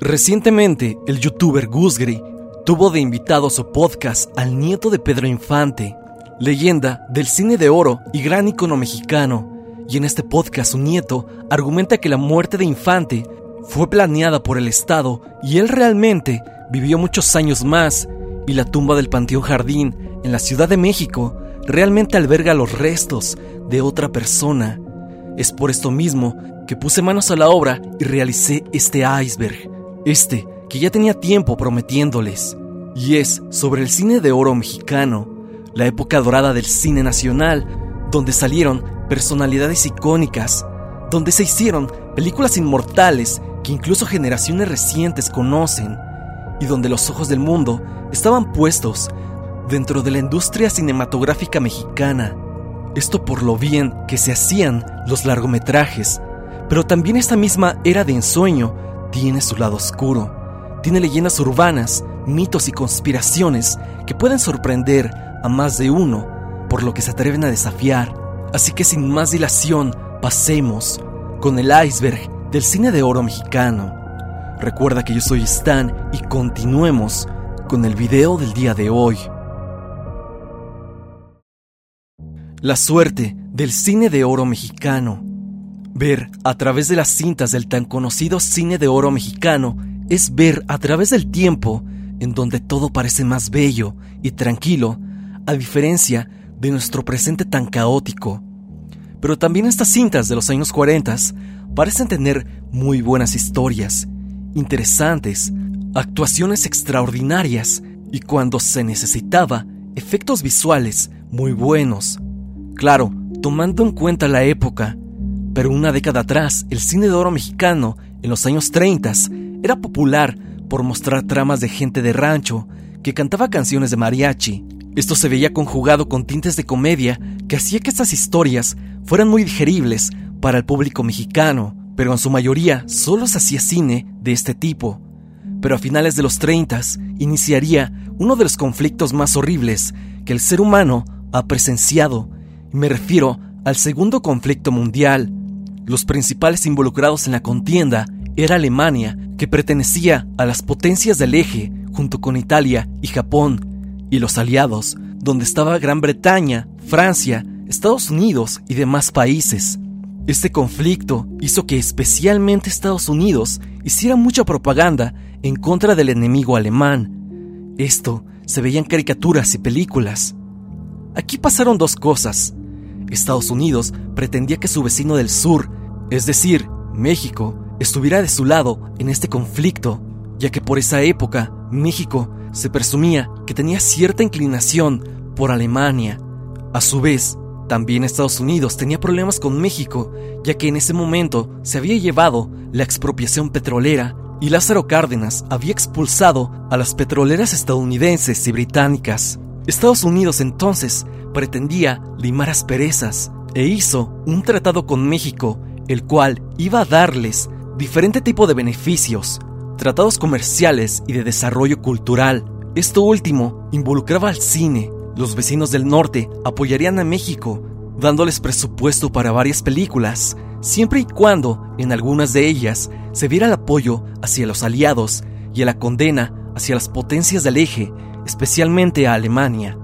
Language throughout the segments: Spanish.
Recientemente, el youtuber Gusgri tuvo de invitado a su podcast al nieto de Pedro Infante, leyenda del cine de oro y gran icono mexicano, y en este podcast su nieto argumenta que la muerte de Infante fue planeada por el Estado y él realmente vivió muchos años más. Y la tumba del Panteón Jardín en la Ciudad de México realmente alberga los restos de otra persona. Es por esto mismo que puse manos a la obra y realicé este iceberg, este que ya tenía tiempo prometiéndoles, y es sobre el cine de oro mexicano, la época dorada del cine nacional, donde salieron personalidades icónicas, donde se hicieron películas inmortales que incluso generaciones recientes conocen, y donde los ojos del mundo estaban puestos dentro de la industria cinematográfica mexicana. Esto por lo bien que se hacían los largometrajes, pero también esta misma era de ensueño tiene su lado oscuro. Tiene leyendas urbanas, mitos y conspiraciones que pueden sorprender a más de uno, por lo que se atreven a desafiar. Así que sin más dilación, pasemos con el iceberg del cine de oro mexicano. Recuerda que yo soy Stan y continuemos con el video del día de hoy. La suerte del cine de oro mexicano. Ver a través de las cintas del tan conocido cine de oro mexicano es ver a través del tiempo en donde todo parece más bello y tranquilo, a diferencia de nuestro presente tan caótico. Pero también estas cintas de los años 40 parecen tener muy buenas historias, interesantes, actuaciones extraordinarias y cuando se necesitaba, efectos visuales muy buenos. Claro, tomando en cuenta la época, pero una década atrás, el cine de oro mexicano, en los años 30, era popular por mostrar tramas de gente de rancho que cantaba canciones de mariachi. Esto se veía conjugado con tintes de comedia que hacía que estas historias fueran muy digeribles para el público mexicano, pero en su mayoría solo se hacía cine de este tipo. Pero a finales de los 30 iniciaría uno de los conflictos más horribles que el ser humano ha presenciado, y me refiero al segundo conflicto mundial. Los principales involucrados en la contienda era Alemania, que pertenecía a las potencias del eje junto con Italia y Japón, y los aliados, donde estaba Gran Bretaña, Francia, Estados Unidos y demás países. Este conflicto hizo que especialmente Estados Unidos hiciera mucha propaganda en contra del enemigo alemán. Esto se veía en caricaturas y películas. Aquí pasaron dos cosas. Estados Unidos pretendía que su vecino del sur, es decir, México, estuviera de su lado en este conflicto, ya que por esa época México se presumía que tenía cierta inclinación por Alemania. A su vez, también Estados Unidos tenía problemas con México, ya que en ese momento se había llevado la expropiación petrolera y Lázaro Cárdenas había expulsado a las petroleras estadounidenses y británicas. Estados Unidos entonces pretendía limar asperezas e hizo un tratado con México, el cual iba a darles diferente tipo de beneficios, tratados comerciales y de desarrollo cultural. Esto último involucraba al cine. Los vecinos del norte apoyarían a México, dándoles presupuesto para varias películas, siempre y cuando en algunas de ellas se viera el apoyo hacia los aliados y a la condena hacia las potencias del eje, especialmente a Alemania.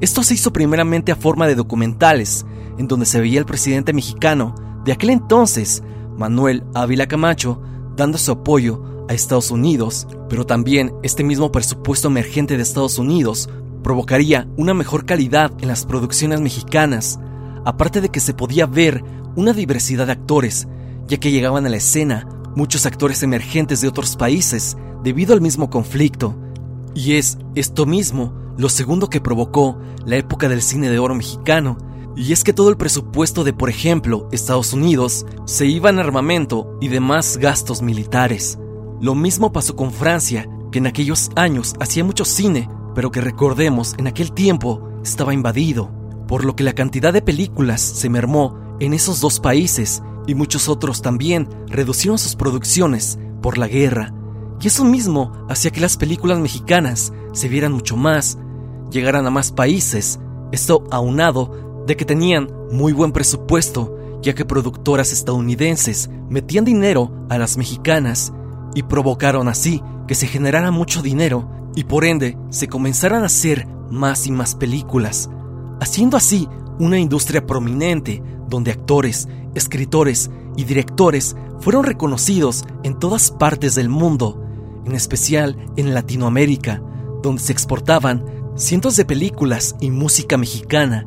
Esto se hizo primeramente a forma de documentales, en donde se veía el presidente mexicano de aquel entonces Manuel Ávila Camacho dando su apoyo a Estados Unidos, pero también este mismo presupuesto emergente de Estados Unidos provocaría una mejor calidad en las producciones mexicanas, aparte de que se podía ver una diversidad de actores, ya que llegaban a la escena muchos actores emergentes de otros países debido al mismo conflicto. Y es esto mismo lo segundo que provocó la época del cine de oro mexicano, y es que todo el presupuesto de, por ejemplo, Estados Unidos se iba en armamento y demás gastos militares. Lo mismo pasó con Francia, que en aquellos años hacía mucho cine, pero que recordemos en aquel tiempo estaba invadido, por lo que la cantidad de películas se mermó en esos dos países y muchos otros también reducieron sus producciones por la guerra. Y eso mismo hacía que las películas mexicanas se vieran mucho más, llegaran a más países, esto aunado de que tenían muy buen presupuesto, ya que productoras estadounidenses metían dinero a las mexicanas y provocaron así que se generara mucho dinero y por ende se comenzaran a hacer más y más películas, haciendo así una industria prominente donde actores, escritores y directores fueron reconocidos en todas partes del mundo, en especial en Latinoamérica, donde se exportaban cientos de películas y música mexicana.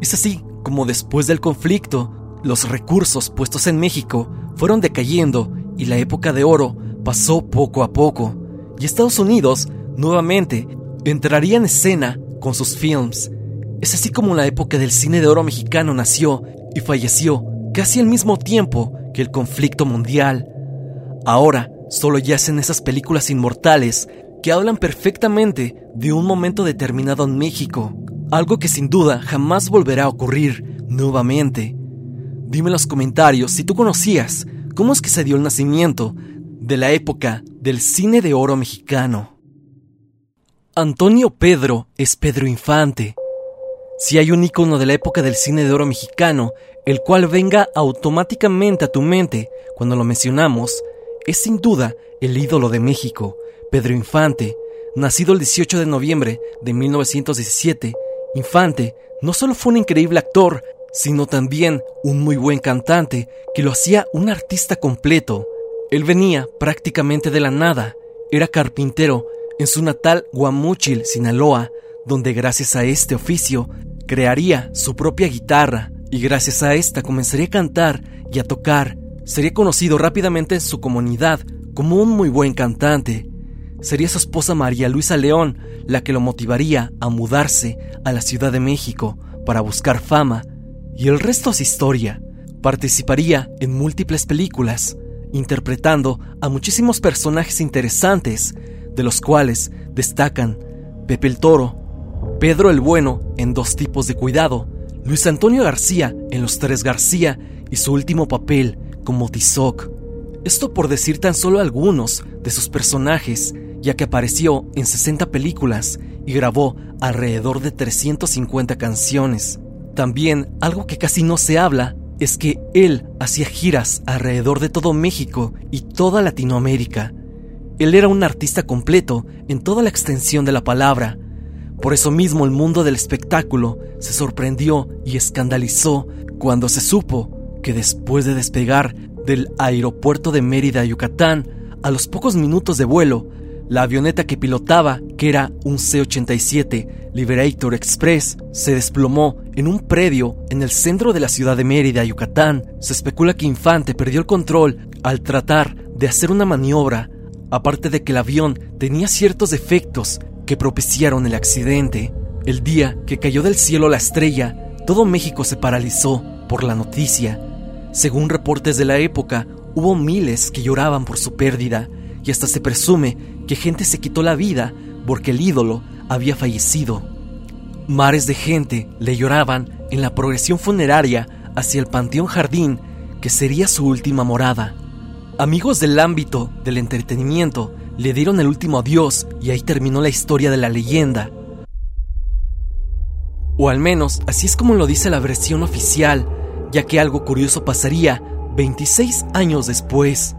Es así como después del conflicto, los recursos puestos en México fueron decayendo y la época de oro pasó poco a poco, y Estados Unidos nuevamente entraría en escena con sus films. Es así como la época del cine de oro mexicano nació y falleció casi al mismo tiempo que el conflicto mundial. Ahora solo yacen esas películas inmortales que hablan perfectamente de un momento determinado en México, algo que sin duda jamás volverá a ocurrir nuevamente. Dime en los comentarios si tú conocías cómo es que se dio el nacimiento de la época del cine de oro mexicano. Antonio Pedro es Pedro Infante. Si hay un icono de la época del cine de oro mexicano, el cual venga automáticamente a tu mente cuando lo mencionamos, es sin duda el ídolo de México, Pedro Infante, nacido el 18 de noviembre de 1917. Infante no solo fue un increíble actor, sino también un muy buen cantante que lo hacía un artista completo. Él venía prácticamente de la nada, era carpintero en su natal Guamúchil, Sinaloa, donde gracias a este oficio crearía su propia guitarra y gracias a esta comenzaría a cantar y a tocar. Sería conocido rápidamente en su comunidad como un muy buen cantante. Sería su esposa María Luisa León la que lo motivaría a mudarse a la Ciudad de México para buscar fama y el resto es historia. Participaría en múltiples películas, interpretando a muchísimos personajes interesantes, de los cuales destacan Pepe el Toro, Pedro el Bueno en Dos tipos de cuidado, Luis Antonio García en Los Tres García y su último papel como Tizoc. Esto por decir tan solo algunos de sus personajes, ya que apareció en 60 películas y grabó alrededor de 350 canciones. También algo que casi no se habla es que él hacía giras alrededor de todo México y toda Latinoamérica. Él era un artista completo en toda la extensión de la palabra. Por eso mismo el mundo del espectáculo se sorprendió y escandalizó cuando se supo que después de despegar del aeropuerto de Mérida, Yucatán, a los pocos minutos de vuelo, la avioneta que pilotaba, que era un C-87 Liberator Express, se desplomó en un predio en el centro de la ciudad de Mérida, Yucatán. Se especula que Infante perdió el control al tratar de hacer una maniobra, aparte de que el avión tenía ciertos defectos que propiciaron el accidente. El día que cayó del cielo la estrella, todo México se paralizó por la noticia. Según reportes de la época, hubo miles que lloraban por su pérdida y hasta se presume que gente se quitó la vida porque el ídolo había fallecido. Mares de gente le lloraban en la progresión funeraria hacia el Panteón Jardín, que sería su última morada. Amigos del ámbito del entretenimiento le dieron el último adiós y ahí terminó la historia de la leyenda. O al menos así es como lo dice la versión oficial, ya que algo curioso pasaría 26 años después.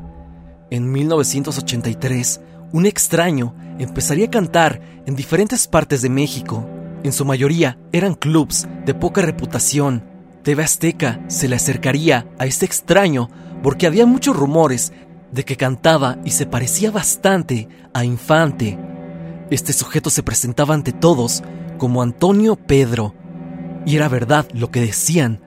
En 1983, un extraño empezaría a cantar en diferentes partes de México. En su mayoría eran clubs de poca reputación. TV Azteca se le acercaría a este extraño porque había muchos rumores de que cantaba y se parecía bastante a Infante. Este sujeto se presentaba ante todos como Antonio Pedro. Y era verdad lo que decían.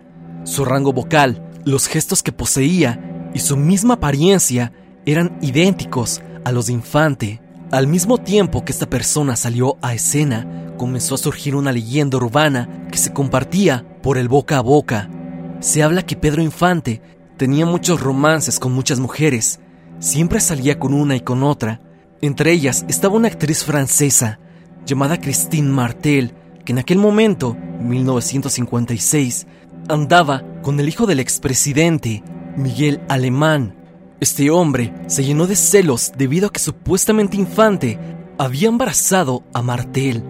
Su rango vocal, los gestos que poseía y su misma apariencia eran idénticos a los de Infante. Al mismo tiempo que esta persona salió a escena, comenzó a surgir una leyenda urbana que se compartía por el boca a boca. Se habla que Pedro Infante tenía muchos romances con muchas mujeres, siempre salía con una y con otra. Entre ellas estaba una actriz francesa llamada Christine Martel, que en aquel momento, 1956, andaba con el hijo del expresidente, Miguel Alemán. Este hombre se llenó de celos debido a que supuestamente Infante había embarazado a Martel.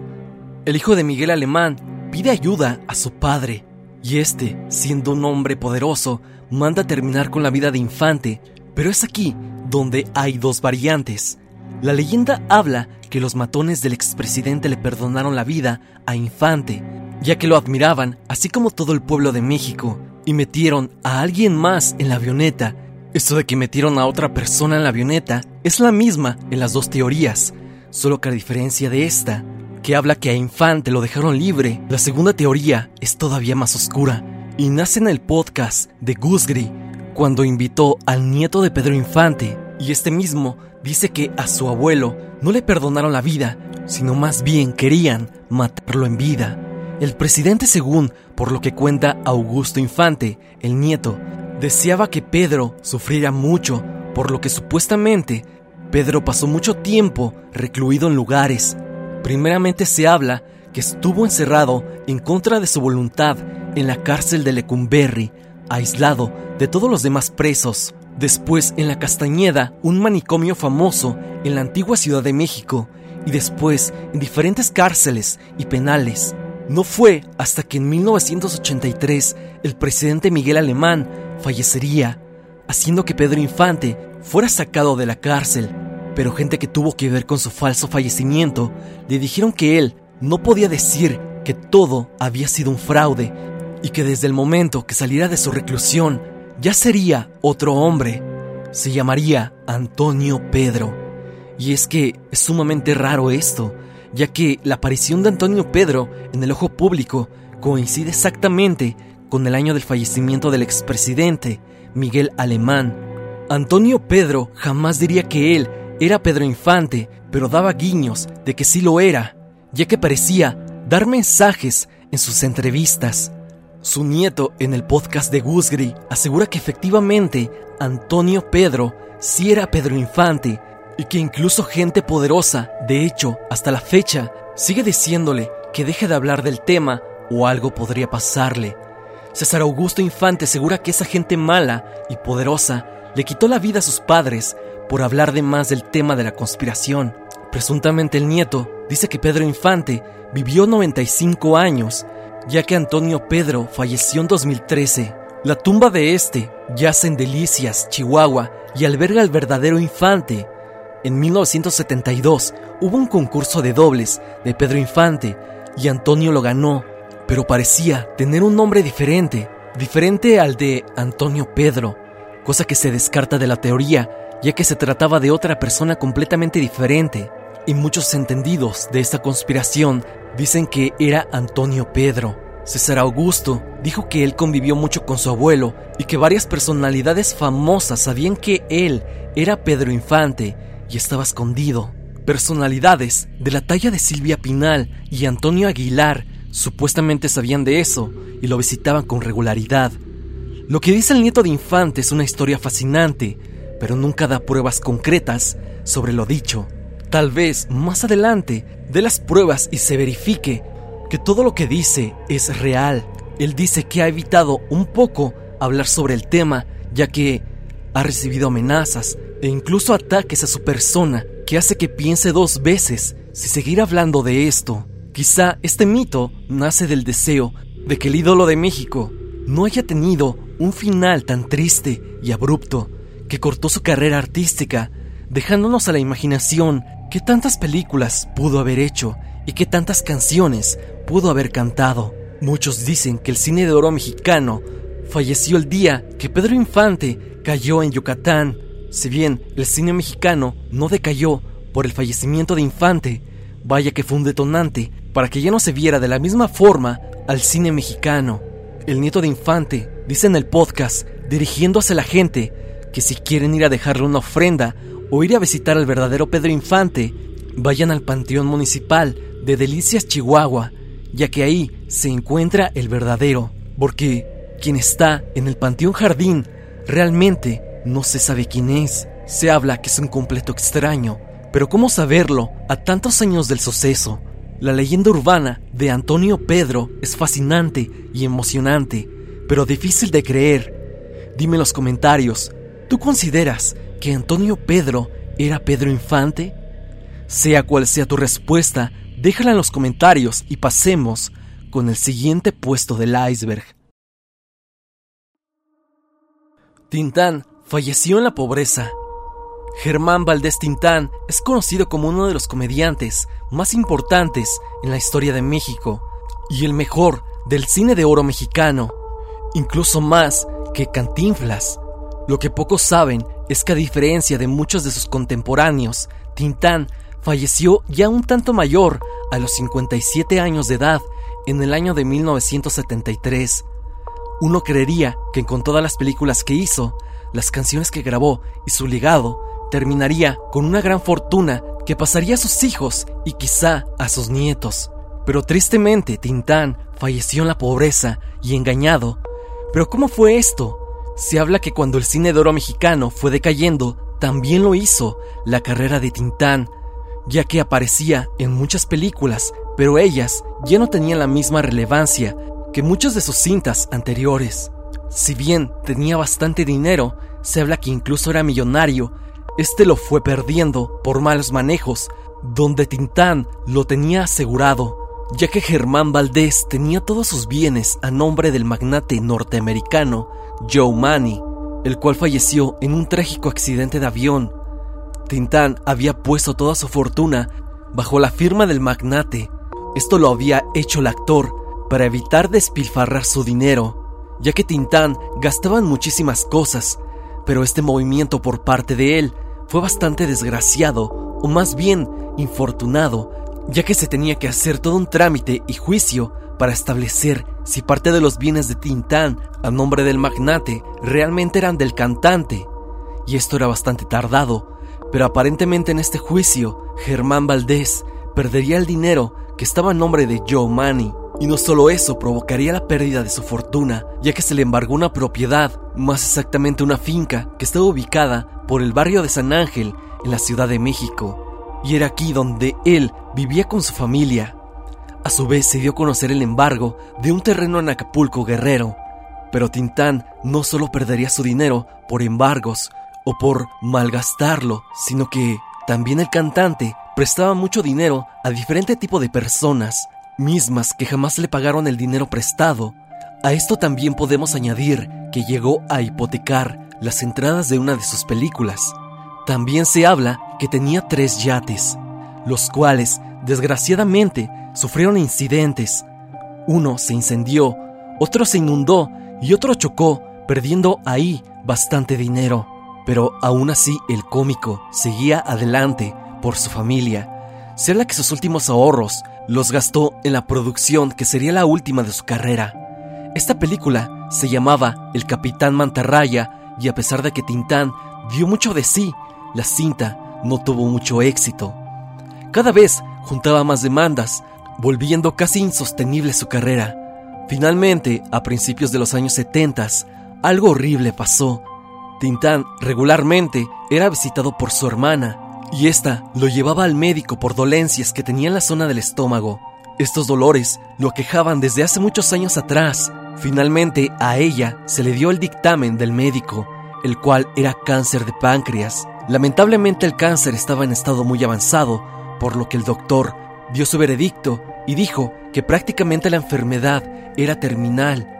El hijo de Miguel Alemán pide ayuda a su padre y este, siendo un hombre poderoso, manda terminar con la vida de Infante, pero es aquí donde hay dos variantes. La leyenda habla que los matones del expresidente le perdonaron la vida a Infante, ya que lo admiraban, así como todo el pueblo de México, y metieron a alguien más en la avioneta. Esto de que metieron a otra persona en la avioneta es la misma en las dos teorías, solo que a diferencia de esta, que habla que a Infante lo dejaron libre, la segunda teoría es todavía más oscura y nace en el podcast de Gusgri cuando invitó al nieto de Pedro Infante y este mismo dice que a su abuelo no le perdonaron la vida, sino más bien querían matarlo en vida. El presidente, según por lo que cuenta Augusto Infante, el nieto, deseaba que Pedro sufriera mucho, por lo que supuestamente Pedro pasó mucho tiempo recluido en lugares. Primeramente se habla que estuvo encerrado en contra de su voluntad en la cárcel de Lecumberri, aislado de todos los demás presos. Después en la Castañeda, un manicomio famoso en la antigua Ciudad de México, y después en diferentes cárceles y penales. No fue hasta que en 1983 el presidente Miguel Alemán fallecería, haciendo que Pedro Infante fuera sacado de la cárcel, pero gente que tuvo que ver con su falso fallecimiento le dijeron que él no podía decir que todo había sido un fraude y que desde el momento que saliera de su reclusión ya sería otro hombre. Se llamaría Antonio Pedro. Y es que es sumamente raro esto, ya que la aparición de Antonio Pedro en el ojo público coincide exactamente con el año del fallecimiento del expresidente Miguel Alemán. Antonio Pedro jamás diría que él era Pedro Infante, pero daba guiños de que sí lo era, ya que parecía dar mensajes en sus entrevistas. Su nieto en el podcast de Gusgri asegura que efectivamente Antonio Pedro sí era Pedro Infante y que incluso gente poderosa, de hecho, hasta la fecha, sigue diciéndole que deje de hablar del tema o algo podría pasarle. César Augusto Infante asegura que esa gente mala y poderosa le quitó la vida a sus padres por hablar de más del tema de la conspiración. Presuntamente el nieto dice que Pedro Infante vivió 95 años, ya que Antonio Pedro falleció en 2013. La tumba de este yace en Delicias, Chihuahua, y alberga al verdadero infante, en 1972 hubo un concurso de dobles de Pedro Infante y Antonio lo ganó, pero parecía tener un nombre diferente, diferente al de Antonio Pedro, cosa que se descarta de la teoría, ya que se trataba de otra persona completamente diferente. Y muchos entendidos de esta conspiración dicen que era Antonio Pedro. César Augusto dijo que él convivió mucho con su abuelo y que varias personalidades famosas sabían que él era Pedro Infante y estaba escondido. Personalidades de la talla de Silvia Pinal y Antonio Aguilar supuestamente sabían de eso y lo visitaban con regularidad. Lo que dice el nieto de Infante es una historia fascinante, pero nunca da pruebas concretas sobre lo dicho. Tal vez más adelante dé las pruebas y se verifique que todo lo que dice es real. Él dice que ha evitado un poco hablar sobre el tema, ya que ha recibido amenazas e incluso ataques a su persona que hace que piense dos veces si seguir hablando de esto. Quizá este mito nace del deseo de que el ídolo de México no haya tenido un final tan triste y abrupto que cortó su carrera artística, dejándonos a la imaginación que tantas películas pudo haber hecho y que tantas canciones pudo haber cantado. Muchos dicen que el cine de oro mexicano falleció el día que Pedro Infante cayó en Yucatán si bien el cine mexicano no decayó por el fallecimiento de Infante, vaya que fue un detonante para que ya no se viera de la misma forma al cine mexicano. El nieto de Infante dice en el podcast, dirigiéndose a la gente, que si quieren ir a dejarle una ofrenda o ir a visitar al verdadero Pedro Infante, vayan al Panteón Municipal de Delicias, Chihuahua, ya que ahí se encuentra el verdadero, porque quien está en el Panteón Jardín realmente no se sabe quién es. Se habla que es un completo extraño, pero ¿cómo saberlo a tantos años del suceso? La leyenda urbana de Antonio Pedro es fascinante y emocionante, pero difícil de creer. Dime en los comentarios, ¿tú consideras que Antonio Pedro era Pedro Infante? Sea cual sea tu respuesta, déjala en los comentarios y pasemos con el siguiente puesto del iceberg. Tintán falleció en la pobreza. Germán Valdés Tintán es conocido como uno de los comediantes más importantes en la historia de México y el mejor del cine de oro mexicano, incluso más que Cantinflas. Lo que pocos saben es que a diferencia de muchos de sus contemporáneos, Tintán falleció ya un tanto mayor, a los 57 años de edad, en el año de 1973. Uno creería que con todas las películas que hizo, las canciones que grabó y su legado, terminaría con una gran fortuna que pasaría a sus hijos y quizá a sus nietos. Pero tristemente Tintán falleció en la pobreza y engañado. ¿Pero cómo fue esto? Se habla que cuando el cine de oro mexicano fue decayendo, también lo hizo la carrera de Tintán, ya que aparecía en muchas películas, pero ellas ya no tenían la misma relevancia que muchas de sus cintas anteriores. Si bien tenía bastante dinero, se habla que incluso era millonario, este lo fue perdiendo por malos manejos, donde Tintán lo tenía asegurado, ya que Germán Valdés tenía todos sus bienes a nombre del magnate norteamericano Joe Manny, el cual falleció en un trágico accidente de avión. Tintán había puesto toda su fortuna bajo la firma del magnate. Esto lo había hecho el actor para evitar despilfarrar su dinero, ya que Tintán gastaba en muchísimas cosas, pero este movimiento por parte de él fue bastante desgraciado, o más bien infortunado, ya que se tenía que hacer todo un trámite y juicio para establecer si parte de los bienes de Tintán a nombre del magnate realmente eran del cantante. Y esto era bastante tardado, pero aparentemente en este juicio, Germán Valdés perdería el dinero que estaba a nombre de Joe Manny. Y no solo eso provocaría la pérdida de su fortuna, ya que se le embargó una propiedad, más exactamente una finca, que estaba ubicada por el barrio de San Ángel, en la Ciudad de México. Y era aquí donde él vivía con su familia. A su vez se dio a conocer el embargo de un terreno en Acapulco Guerrero. Pero Tintán no solo perdería su dinero por embargos o por malgastarlo, sino que también el cantante prestaba mucho dinero a diferente tipo de personas, mismas que jamás le pagaron el dinero prestado. A esto también podemos añadir que llegó a hipotecar las entradas de una de sus películas. También se habla que tenía tres yates, los cuales, desgraciadamente, sufrieron incidentes. Uno se incendió, otro se inundó y otro chocó, perdiendo ahí bastante dinero. Pero aún así el cómico seguía adelante por su familia. Se habla que sus últimos ahorros los gastó en la producción que sería la última de su carrera. Esta película se llamaba El Capitán Mantarraya y a pesar de que Tintán dio mucho de sí, la cinta no tuvo mucho éxito. Cada vez juntaba más demandas, volviendo casi insostenible su carrera. Finalmente, a principios de los años 70, algo horrible pasó. Tintán regularmente era visitado por su hermana, y ésta lo llevaba al médico por dolencias que tenía en la zona del estómago. Estos dolores lo aquejaban desde hace muchos años atrás. Finalmente, a ella se le dio el dictamen del médico, el cual era cáncer de páncreas. Lamentablemente el cáncer estaba en estado muy avanzado, por lo que el doctor dio su veredicto y dijo que prácticamente la enfermedad era terminal.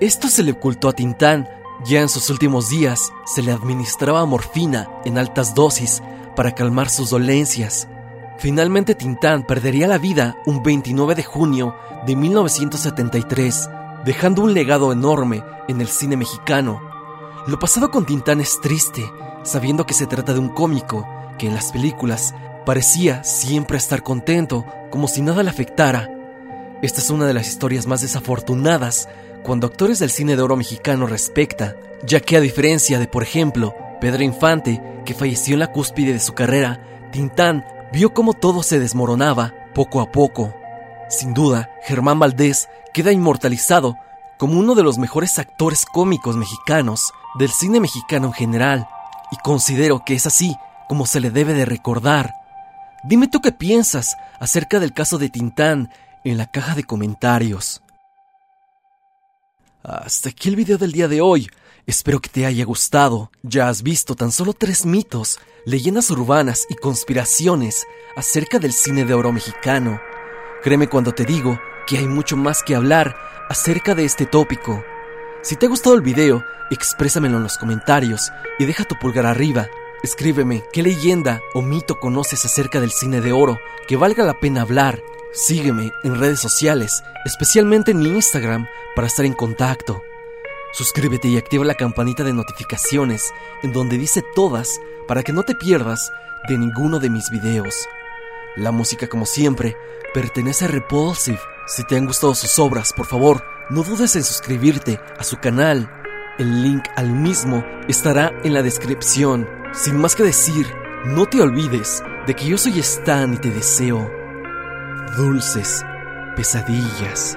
Esto se le ocultó a Tintán, ya en sus últimos días se le administraba morfina en altas dosis para calmar sus dolencias. Finalmente Tintán perdería la vida un 29 de junio de 1973, dejando un legado enorme en el cine mexicano. Lo pasado con Tintán es triste, sabiendo que se trata de un cómico que en las películas Parecía siempre estar contento, como si nada le afectara. Esta es una de las historias más desafortunadas cuando actores del cine de oro mexicano respecta, ya que a diferencia de, por ejemplo, Pedro Infante, que falleció en la cúspide de su carrera, Tintán vio cómo todo se desmoronaba poco a poco. Sin duda, Germán Valdés queda inmortalizado como uno de los mejores actores cómicos mexicanos del cine mexicano en general, y considero que es así como se le debe de recordar. Dime tú qué piensas acerca del caso de Tintán en la caja de comentarios. Hasta aquí el video del día de hoy. Espero que te haya gustado. Ya has visto tan solo tres mitos, leyendas urbanas y conspiraciones acerca del cine de oro mexicano. Créeme cuando te digo que hay mucho más que hablar acerca de este tópico. Si te ha gustado el video, exprésamelo en los comentarios y deja tu pulgar arriba Escríbeme qué leyenda o mito conoces acerca del cine de oro que valga la pena hablar. Sígueme en redes sociales, especialmente en mi Instagram, para estar en contacto. Suscríbete y activa la campanita de notificaciones en donde dice todas para que no te pierdas de ninguno de mis videos. La música, como siempre, pertenece a Repulsive. Si te han gustado sus obras, por favor, no dudes en suscribirte a su canal. El link al mismo estará en la descripción. Sin más que decir, no te olvides de que yo soy Stan y te deseo dulces pesadillas.